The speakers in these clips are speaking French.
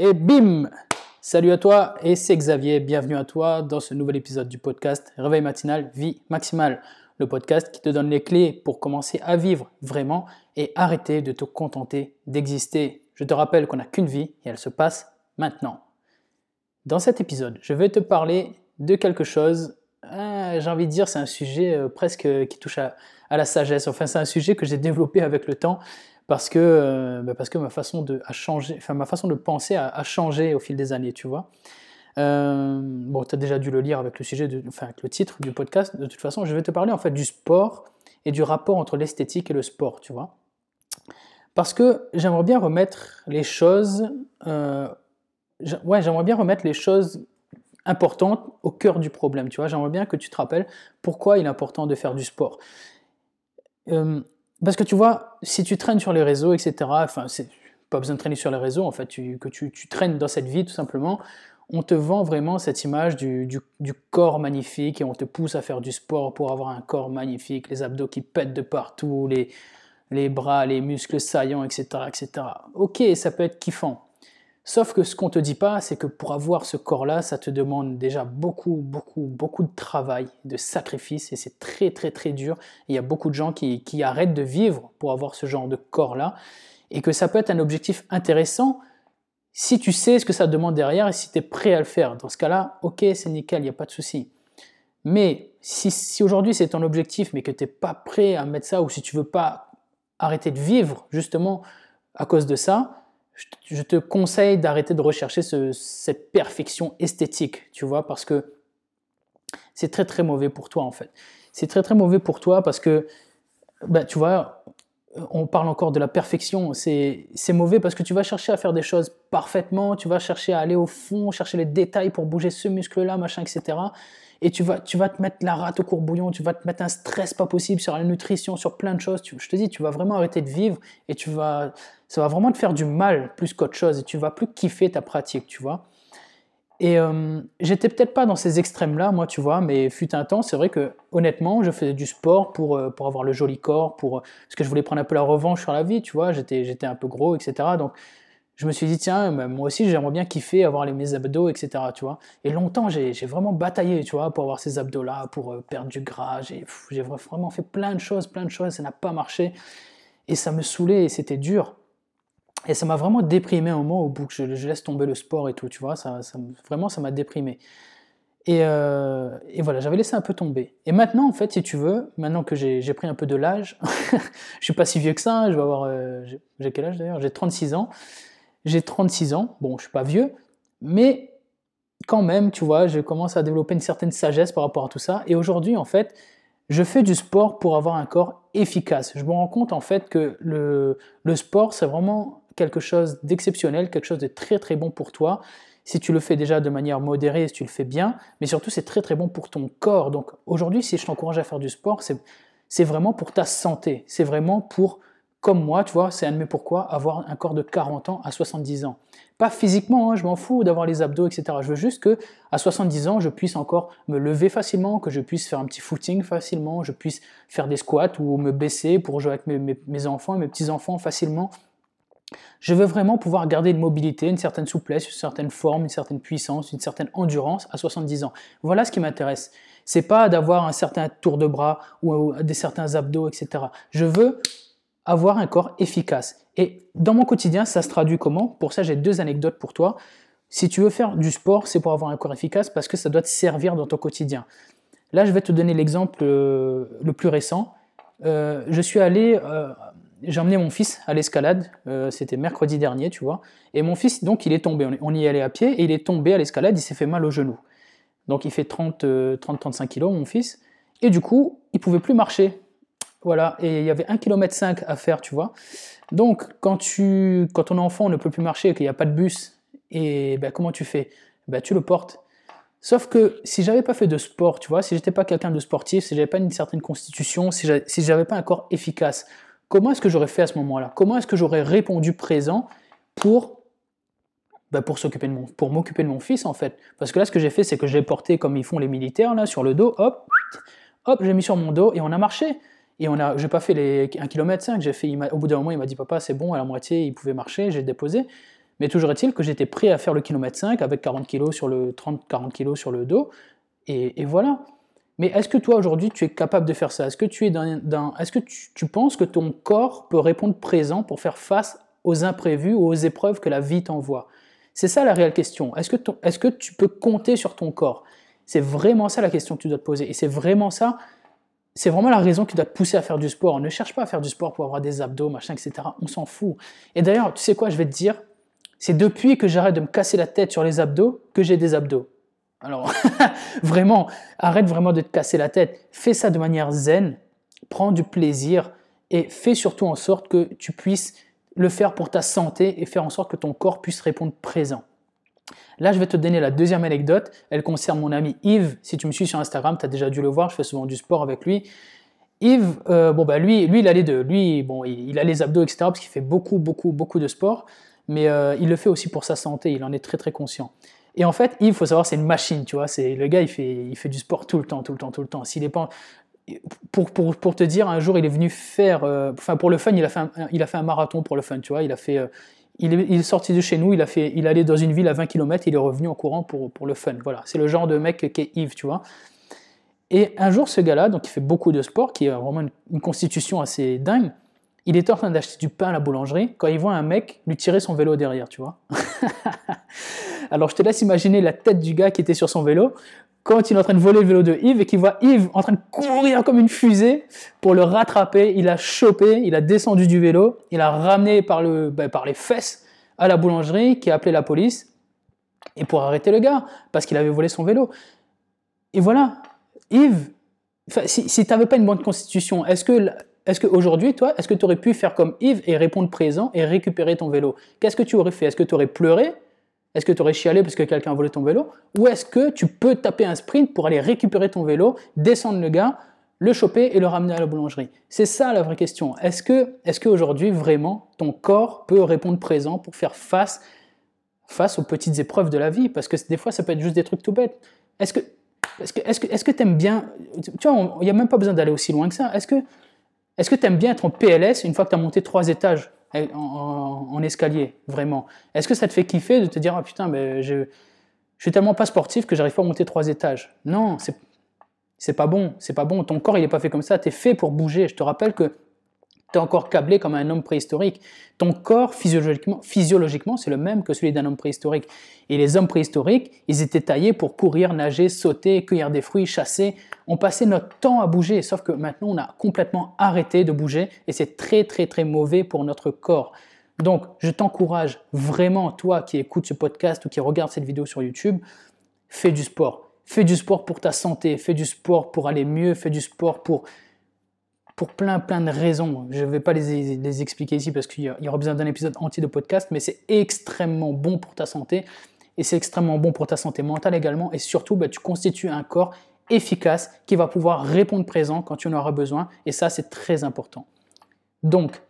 Et bim Salut à toi et c'est Xavier, bienvenue à toi dans ce nouvel épisode du podcast Réveil matinal, vie maximale. Le podcast qui te donne les clés pour commencer à vivre vraiment et arrêter de te contenter d'exister. Je te rappelle qu'on n'a qu'une vie et elle se passe maintenant. Dans cet épisode, je vais te parler de quelque chose, euh, j'ai envie de dire c'est un sujet euh, presque qui touche à, à la sagesse. Enfin c'est un sujet que j'ai développé avec le temps parce que, euh, bah, parce que ma, façon de, a enfin, ma façon de penser a, changé au fil des années, tu vois. Euh, bon, tu as déjà dû le lire avec le sujet, enfin, avec le titre du podcast. De toute façon, je vais te parler en fait du sport et du rapport entre l'esthétique et le sport, tu vois. Parce que j'aimerais bien remettre les choses, euh, ouais, j'aimerais bien remettre les choses importantes au cœur du problème, tu vois. J'aimerais bien que tu te rappelles pourquoi il est important de faire du sport. Parce que tu vois, si tu traînes sur les réseaux, etc., enfin, c'est pas besoin de traîner sur les réseaux, en fait, tu, que tu, traînes dans cette vie tout simplement, on te vend vraiment cette image du, corps magnifique et on te pousse à faire du sport pour avoir un corps magnifique, les abdos qui pètent de partout, les, les bras, les muscles saillants, etc., etc. Ok, ça peut être kiffant. Sauf que ce qu'on te dit pas, c'est que pour avoir ce corps-là, ça te demande déjà beaucoup, beaucoup, beaucoup de travail, de sacrifice, et c'est très, très, très dur. Il y a beaucoup de gens qui, arrêtent de vivre pour avoir ce genre de corps-là, et que ça peut être un objectif intéressant si tu sais ce que ça demande derrière et si tu es prêt à le faire. Dans ce cas-là, ok, c'est nickel, il n'y a pas de souci. Mais si, si aujourd'hui c'est ton objectif, mais que tu n'es pas prêt à mettre ça, ou si tu veux pas arrêter de vivre justement à cause de ça, je te conseille d'arrêter de rechercher cette perfection esthétique, tu vois, parce que c'est très très mauvais pour toi en fait. C'est très très mauvais pour toi parce que, bah, tu vois, on parle encore de la perfection, c'est mauvais parce que tu vas chercher à faire des choses parfaitement, tu vas chercher à aller au fond, chercher les détails pour bouger ce muscle-là, machin, etc et tu vas, tu vas te mettre la rate au courbouillon, tu vas te mettre un stress pas possible sur la nutrition, sur plein de choses. je te dis, tu vas vraiment arrêter de vivre et tu vas, ça va vraiment te faire du mal plus qu'autre chose et tu vas plus kiffer ta pratique, tu vois. Et euh, j'étais peut-être pas dans ces extrêmes-là, moi, tu vois, mais fut un temps, c'est vrai que honnêtement, je faisais du sport pour, euh, pour avoir le joli corps, pour, parce que je voulais prendre un peu la revanche sur la vie, tu vois, j'étais, j'étais un peu gros, etc. Donc je me suis dit, tiens, moi aussi, j'aimerais bien kiffer, avoir les, mes abdos, etc. Tu vois et longtemps, j'ai vraiment bataillé, tu vois, pour avoir ces abdos-là, pour euh, perdre du gras. J'ai vraiment fait plein de choses, plein de choses, ça n'a pas marché. Et ça me saoulait et c'était dur. Et ça m'a vraiment déprimé un moment au bout je, laisse tomber le sport et tout, tu vois. Ça, vraiment, ça m'a déprimé. Et, euh, et, voilà, j'avais laissé un peu tomber. Et maintenant, en fait, si tu veux, maintenant que j'ai pris un peu de l'âge, je suis pas si vieux que ça, je vais avoir. Euh, j'ai quel âge d'ailleurs? J'ai 36 ans j'ai 36 ans, bon, je suis pas vieux, mais quand même, tu vois, je commence à développer une certaine sagesse par rapport à tout ça. Et aujourd'hui, en fait, je fais du sport pour avoir un corps efficace. Je me rends compte, en fait, que le, le sport, c'est vraiment quelque chose d'exceptionnel, quelque chose de très très bon pour toi. Si tu le fais déjà de manière modérée, si tu le fais bien, mais surtout c'est très très bon pour ton corps. Donc aujourd'hui, si je t'encourage à faire du sport, c'est vraiment pour ta santé. C'est vraiment pour comme moi, tu vois, c'est un de mes pourquoi, avoir un corps de 40 ans à 70 ans. Pas physiquement, hein, je m'en fous d'avoir les abdos, etc. Je veux juste que à 70 ans, je puisse encore me lever facilement, que je puisse faire un petit footing facilement, je puisse faire des squats ou me baisser pour jouer avec mes, enfants et mes petits-enfants facilement. Je veux vraiment pouvoir garder une mobilité, une certaine souplesse, une certaine forme, une certaine puissance, une certaine endurance à 70 ans. Voilà ce qui m'intéresse. C'est pas d'avoir un certain tour de bras ou des certains abdos, etc. Je veux avoir un corps efficace. Et dans mon quotidien, ça se traduit comment? Pour ça, j'ai deux anecdotes pour toi. Si tu veux faire du sport, c'est pour avoir un corps efficace parce que ça doit te servir dans ton quotidien. Là, je vais te donner l'exemple euh, le plus récent. Euh, je suis allé, euh, j'ai emmené mon fils à l'escalade, c'était mercredi dernier, tu vois, et mon fils, donc, il est tombé. On y allait à pied et il est tombé à l'escalade, il s'est fait mal au genou. Donc, il fait 30-35 kilos, mon fils, et du coup, il pouvait plus marcher. Voilà, et il y avait 1,5 km à faire, tu vois. Donc, quand, tu, quand ton enfant ne peut plus marcher qu'il n'y a pas de bus, et ben, comment tu fais? Ben, Tu le portes. Sauf que si j'avais pas fait de sport, tu vois, si j'étais pas quelqu'un de sportif, si j'avais pas une certaine constitution, si j'avais pas un corps efficace, comment est-ce que j'aurais fait à ce moment-là? Comment est-ce que j'aurais répondu présent pour ben, pour s'occuper de mon, pour m'occuper de mon fils en fait? Parce que là, ce que j'ai fait, c'est que j'ai porté comme ils font les militaires là sur le dos, hop, hop, j'ai mis sur mon dos et on a marché. Et on a, j'ai pas fait les 1 km 5, j'ai fait, au bout d'un moment, il m'a dit papa, c'est bon, à la moitié, il pouvait marcher, j'ai déposé. Mais toujours est-il que j'étais prêt à faire le kilomètre 5 avec 40 kg sur le 30-40 kg sur le dos. Et, voilà. Mais est-ce que toi aujourd'hui tu es capable de faire ça? Est-ce que tu es dans, est-ce que tu, penses que ton corps peut répondre présent pour faire face aux imprévus ou aux épreuves que la vie t'envoie? C'est ça la réelle question. Est-ce que, est-ce que tu peux compter sur ton corps? C'est vraiment ça la question que tu dois te poser. Et c'est vraiment ça c'est vraiment la raison qui doit te pousser à faire du sport. On ne cherche pas à faire du sport pour avoir des abdos, machin, etc. On s'en fout. Et d'ailleurs, tu sais quoi, je vais te dire, c'est depuis que j'arrête de me casser la tête sur les abdos que j'ai des abdos. Alors, vraiment, arrête vraiment de te casser la tête. Fais ça de manière zen, prends du plaisir et fais surtout en sorte que tu puisses le faire pour ta santé et faire en sorte que ton corps puisse répondre présent. Là, je vais te donner la deuxième anecdote. Elle concerne mon ami Yves. Si tu me suis sur Instagram, tu as déjà dû le voir. Je fais souvent du sport avec lui. Yves, euh, bon bah lui, lui, il a les deux. Lui, bon, il, a les abdos, etc. Parce qu'il fait beaucoup, beaucoup, beaucoup de sport. Mais euh, il le fait aussi pour sa santé. Il en est très, très conscient. Et en fait, Yves, faut savoir, c'est une machine, tu vois. C'est le gars, il fait, il fait du sport tout le temps, tout le temps, tout le temps. S'il est pour, pour, pour, te dire, un jour, il est venu faire, euh, enfin pour le fun, il a fait un, il a fait un marathon pour le fun, tu vois. Il a fait, il est, sorti de chez nous, il a fait, il allait dans une ville à 20 km, il est revenu en courant pour, pour le fun. Voilà, c'est le genre de mec qu'est Yves, tu vois. Et un jour, ce gars-là, donc il fait beaucoup de sport, qui a vraiment une, constitution assez dingue, il était en train d'acheter du pain à la boulangerie quand il voit un mec lui tirer son vélo derrière, tu vois. Alors je te laisse imaginer la tête du gars qui était sur son vélo quand il est en train de voler le vélo de Yves et qu'il voit Yves en train de courir comme une fusée pour le rattraper, il a chopé, il a descendu du vélo, il a ramené par, le, ben, par les fesses à la boulangerie qui a appelé la police et pour arrêter le gars parce qu'il avait volé son vélo. Et voilà, Yves, si, tu n'avais pas une bonne constitution, est-ce que est-ce qu'aujourd'hui, toi, est-ce que tu aurais pu faire comme Yves et répondre présent et récupérer ton vélo? Qu'est-ce que tu aurais fait? Est-ce que tu aurais pleuré? Est-ce que tu aurais chialé parce que quelqu'un a volé ton vélo? Ou est-ce que tu peux taper un sprint pour aller récupérer ton vélo, descendre le gars, le choper et le ramener à la boulangerie? C'est ça la vraie question. Est-ce que est qu'aujourd'hui, vraiment, ton corps peut répondre présent pour faire face, face aux petites épreuves de la vie? Parce que des fois, ça peut être juste des trucs tout bêtes. Est-ce que est-ce que que est-ce t'aimes bien Tu vois, il n'y a même pas besoin d'aller aussi loin que ça. Est-ce que est-ce que tu aimes bien être en PLS une fois que tu as monté trois étages? En, escalier, vraiment Est-ce que ça te fait kiffer de te dire, ah putain, mais je, je suis tellement pas sportif que j'arrive pas à monter trois étages? Non, c'est c'est pas bon, c'est pas bon. Ton corps, il est pas fait comme ça. Tu es fait pour bouger. Je te rappelle que tu es encore câblé comme un homme préhistorique. Ton corps, physiologiquement, physiologiquement c'est le même que celui d'un homme préhistorique. Et les hommes préhistoriques, ils étaient taillés pour courir, nager, sauter, cueillir des fruits, chasser. On passait notre temps à bouger, sauf que maintenant, on a complètement arrêté de bouger et c'est très, très, très mauvais pour notre corps. Donc, je t'encourage vraiment, toi qui écoutes ce podcast ou qui regarde cette vidéo sur YouTube, fais du sport. Fais du sport pour ta santé, fais du sport pour aller mieux, fais du sport pour pour plein, plein de raisons. Je ne vais pas les, expliquer ici parce qu'il y aura besoin d'un épisode entier de podcast, mais c'est extrêmement bon pour ta santé et c'est extrêmement bon pour ta santé mentale également. Et surtout, bah, tu constitues un corps efficace qui va pouvoir répondre présent quand tu en auras besoin. Et ça, c'est très important. Donc,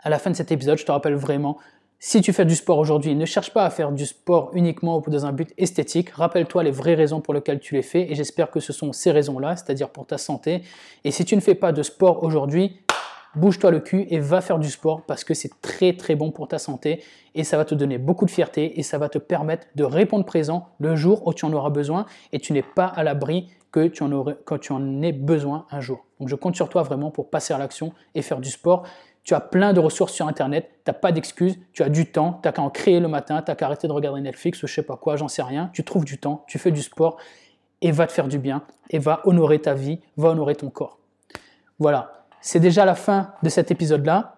à la fin de cet épisode, je te rappelle vraiment si tu fais du sport aujourd'hui, ne cherche pas à faire du sport uniquement dans un but esthétique. Rappelle-toi les vraies raisons pour lesquelles tu les fais et j'espère que ce sont ces raisons-là, c'est-à-dire pour ta santé. Et si tu ne fais pas de sport aujourd'hui, bouge-toi le cul et va faire du sport parce que c'est très très bon pour ta santé et ça va te donner beaucoup de fierté et ça va te permettre de répondre présent le jour où tu en auras besoin et tu n'es pas à l'abri que tu en aies besoin un jour. Donc je compte sur toi vraiment pour passer à l'action et faire du sport tu as plein de ressources sur Internet, tu n'as pas d'excuses, tu as du temps, tu n'as qu'à en créer le matin, tu n'as qu'à arrêter de regarder Netflix ou je sais pas quoi, j'en sais rien. Tu trouves du temps, tu fais du sport et va te faire du bien et va honorer ta vie, va honorer ton corps. Voilà, c'est déjà la fin de cet épisode-là.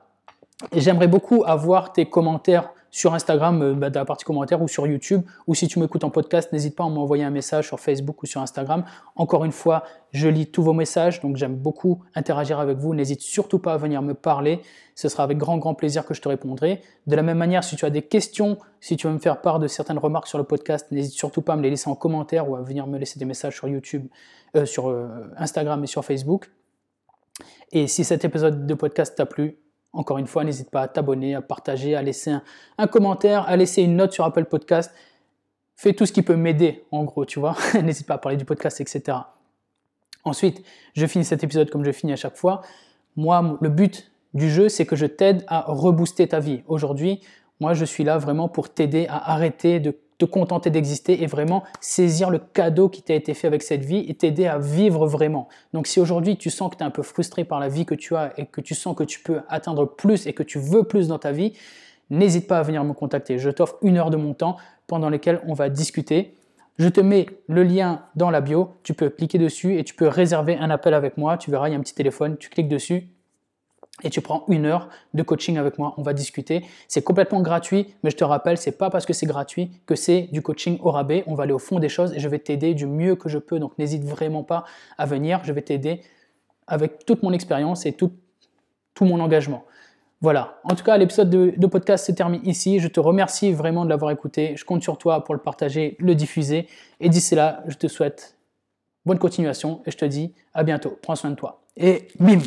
Et j'aimerais beaucoup avoir tes commentaires sur Instagram, euh, bah, dans la partie commentaires, ou sur YouTube, ou si tu m'écoutes en podcast, n'hésite pas à m'envoyer un message sur Facebook ou sur Instagram. Encore une fois, je lis tous vos messages, donc j'aime beaucoup interagir avec vous. N'hésite surtout pas à venir me parler, ce sera avec grand, grand plaisir que je te répondrai. De la même manière, si tu as des questions, si tu veux me faire part de certaines remarques sur le podcast, n'hésite surtout pas à me les laisser en commentaire ou à venir me laisser des messages sur YouTube, euh, sur euh, Instagram et sur Facebook. Et si cet épisode de podcast t'a plu, encore une fois, n'hésite pas à t'abonner, à partager, à laisser un, commentaire, à laisser une note sur Apple Podcast. Fais tout ce qui peut m'aider, en gros, tu vois. n'hésite pas à parler du podcast, etc. Ensuite, je finis cet épisode comme je finis à chaque fois. Moi, le but du jeu, c'est que je t'aide à rebooster ta vie. Aujourd'hui, Moi, je suis là vraiment pour t'aider à arrêter de te contenter d'exister et vraiment saisir le cadeau qui t'a été fait avec cette vie et t'aider à vivre vraiment. Donc si aujourd'hui tu sens que tu es un peu frustré par la vie que tu as et que tu sens que tu peux atteindre plus et que tu veux plus dans ta vie, n'hésite pas à venir me contacter. Je t'offre une heure de mon temps pendant lequel on va discuter. Je te mets le lien dans la bio, tu peux cliquer dessus et tu peux réserver un appel avec moi. Tu verras, il y a un petit téléphone, tu cliques dessus et tu prends une heure de coaching avec moi. On va discuter. C'est complètement gratuit, mais je te rappelle, c'est pas parce que c'est gratuit que c'est du coaching au rabais. On va aller au fond des choses et je vais t'aider du mieux que je peux. Donc n'hésite vraiment pas à venir. Je vais t'aider avec toute mon expérience et tout, mon engagement. Voilà. En tout cas, l'épisode de, de, podcast se termine ici. Je te remercie vraiment de l'avoir écouté. Je compte sur toi pour le partager, le diffuser. Et d'ici là, je te souhaite bonne continuation et je te dis à bientôt. Prends soin de toi. Et bim